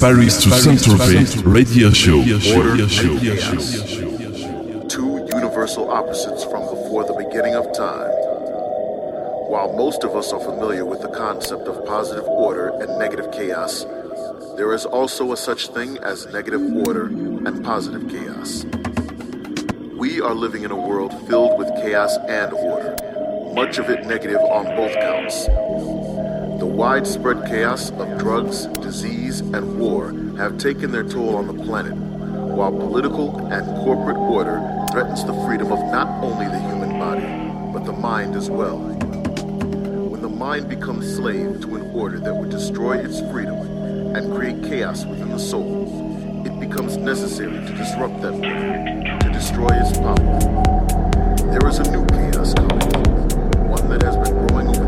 Paris to Saint-Tropez Radio Show. Two universal opposites from before the beginning of time. While most of us are familiar with the concept of positive order and negative chaos, there is also a such thing as negative order and positive chaos. We are living in a world filled with chaos and order, much of it negative on both counts. The widespread chaos of drugs, disease, and war have taken their toll on the planet, while political and corporate order threatens the freedom of not only the human body, but the mind as well. When the mind becomes slave to an order that would destroy its freedom and create chaos within the soul, it becomes necessary to disrupt that order, to destroy its power. There is a new chaos coming, one that has been growing over.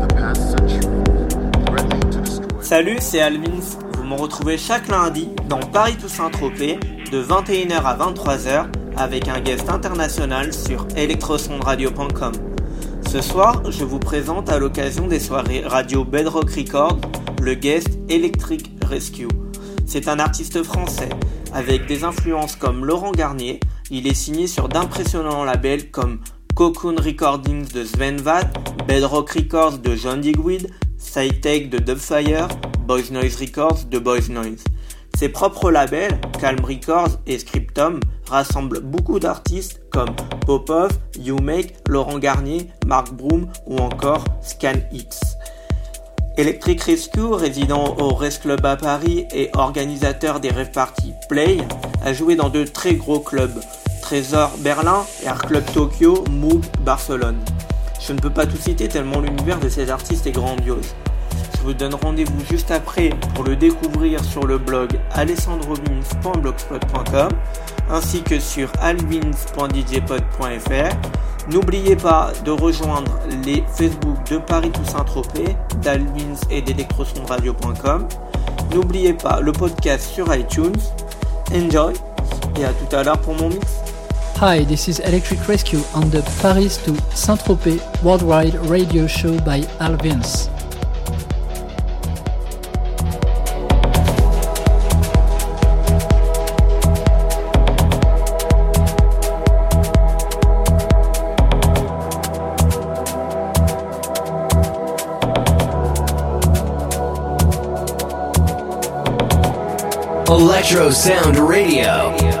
Salut, c'est Alvins. Vous me retrouvez chaque lundi dans Paris Toussaint Tropez de 21h à 23h avec un guest international sur electrosondradio.com. Ce soir, je vous présente à l'occasion des soirées radio Bedrock Records le guest Electric Rescue. C'est un artiste français avec des influences comme Laurent Garnier. Il est signé sur d'impressionnants labels comme Cocoon Recordings de Sven Vad, Bedrock Records de John Digweed, Sci-Tech de Dubfire, Boys Noise Records de Boys Noise. Ses propres labels, Calm Records et Scriptum, rassemblent beaucoup d'artistes comme Popov, YouMake, Laurent Garnier, Mark Broom ou encore Scan X. Electric Rescue, résident au Rest Club à Paris et organisateur des rave parties Play, a joué dans de très gros clubs Trésor Berlin, Air Club Tokyo, Moog Barcelone. Je ne peux pas tout citer tellement l'univers de ces artistes est grandiose. Je vous donne rendez-vous juste après pour le découvrir sur le blog alessandrovins.blogspot.com ainsi que sur alvins.djpod.fr. N'oubliez pas de rejoindre les Facebook de Paris Toussaint Tropez, d'Alvins et d'electrosondradio.com. N'oubliez pas le podcast sur iTunes. Enjoy et à tout à l'heure pour mon mix. Hi, this is Electric Rescue on the Paris to Saint-Tropez Worldwide Radio Show by Al Vince. Electro Sound Radio.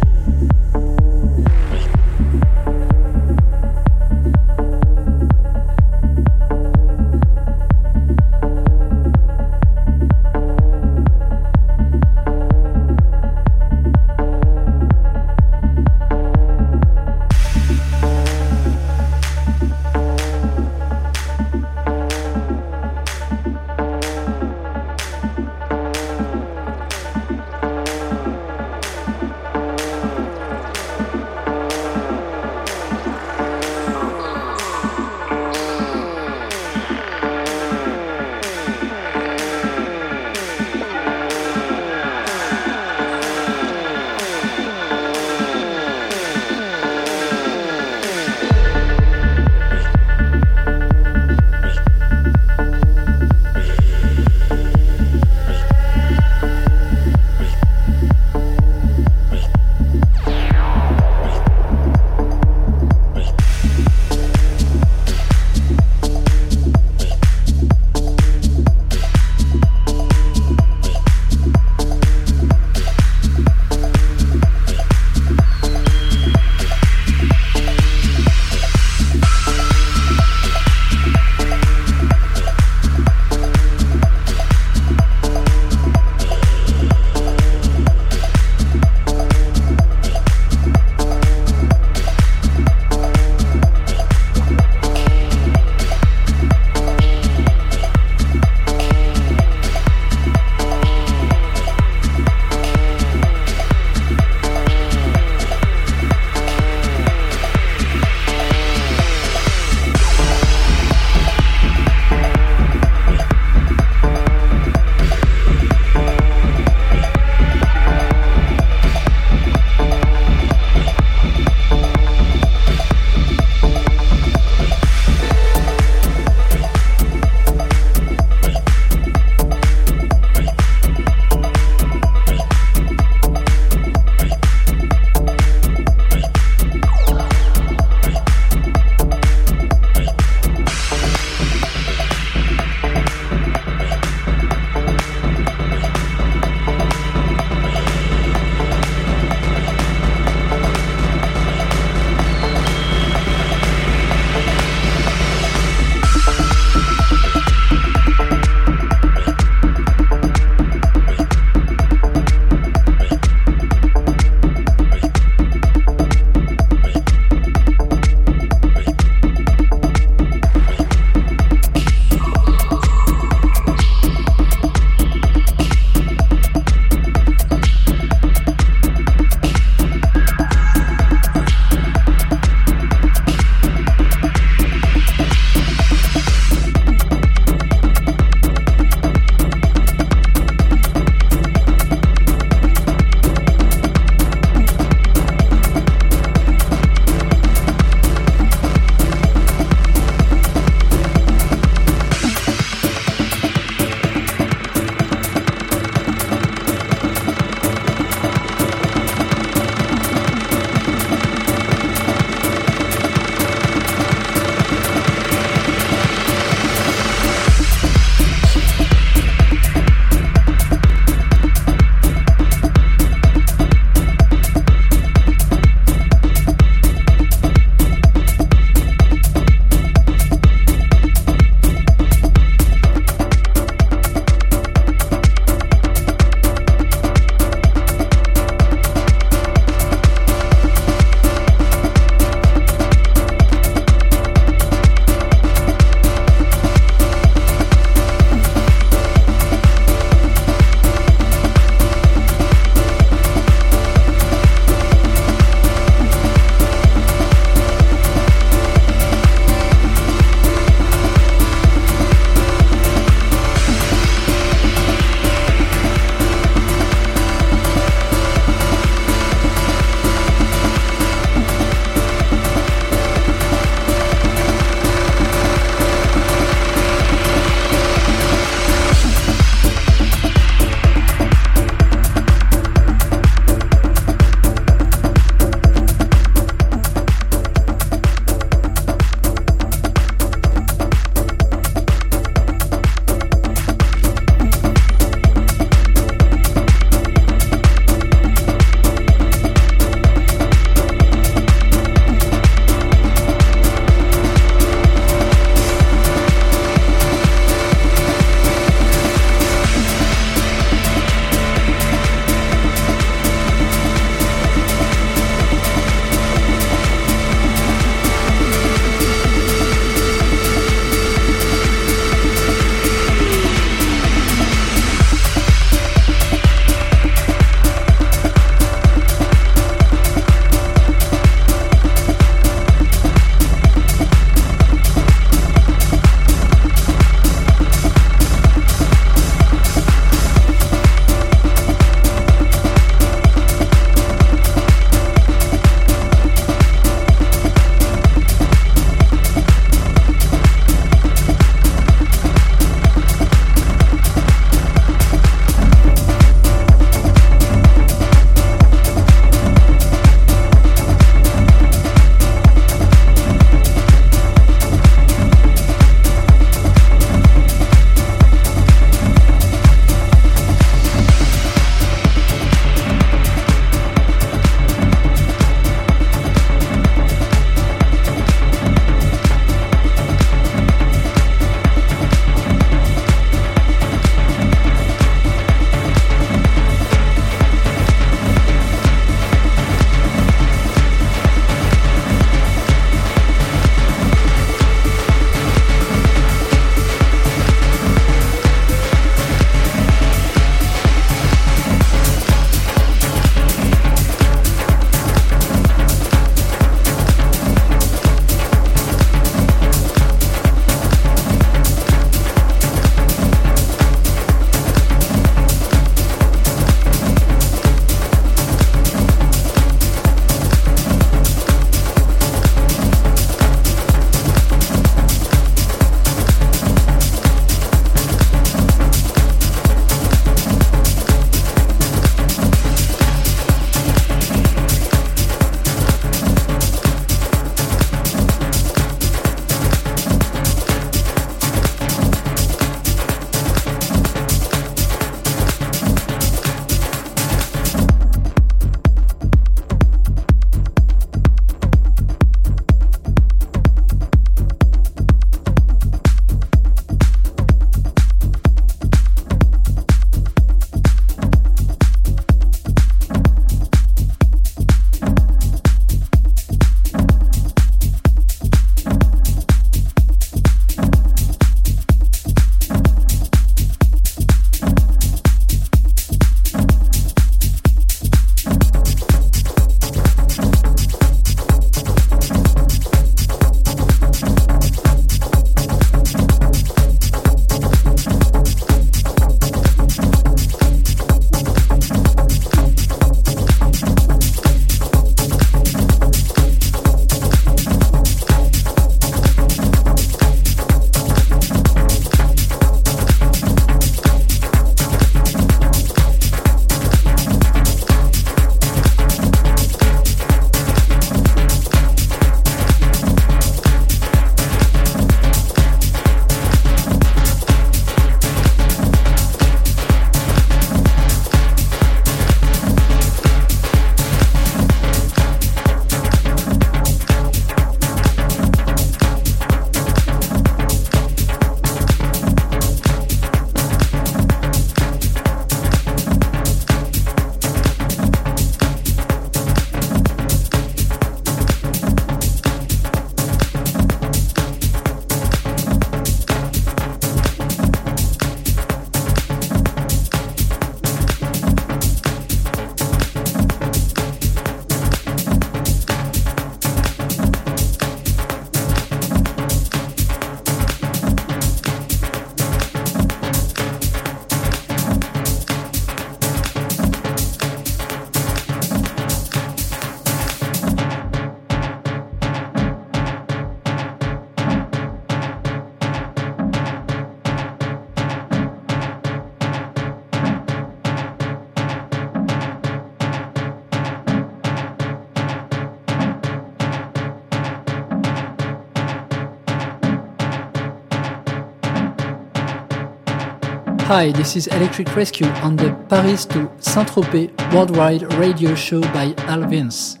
Hi, this is Electric Rescue on the Paris to Saint-Tropez worldwide radio show by Al Vince. Paris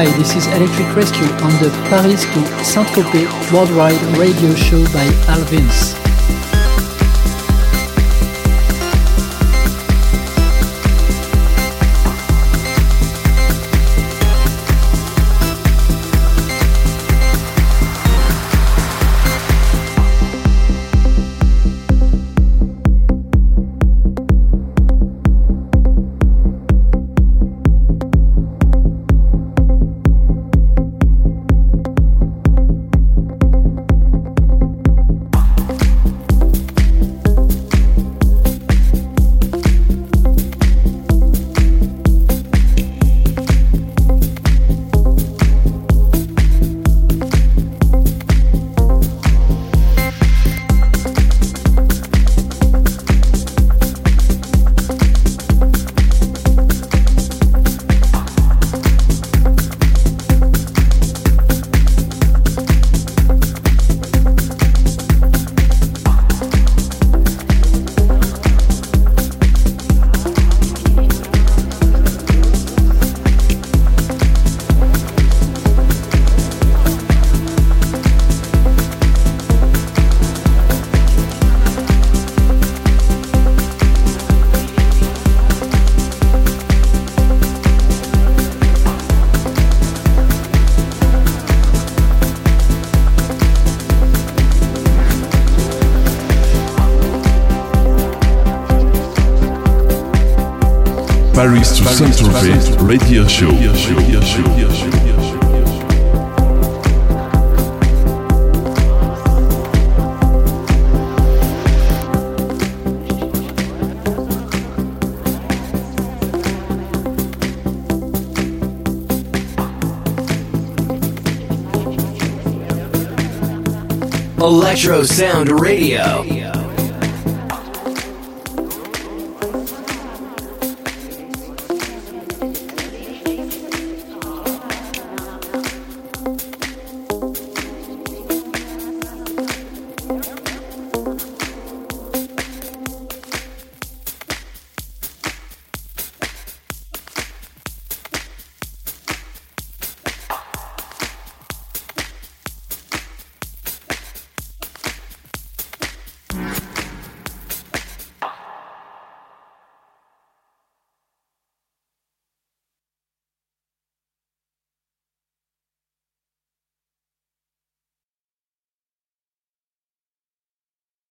Hi, this is Electric Rescue on the Paris to Saint-Tropez Worldwide Radio Show by Al Vince. Paris to Saint-Tropez Radio Show. Electro Sound Radio.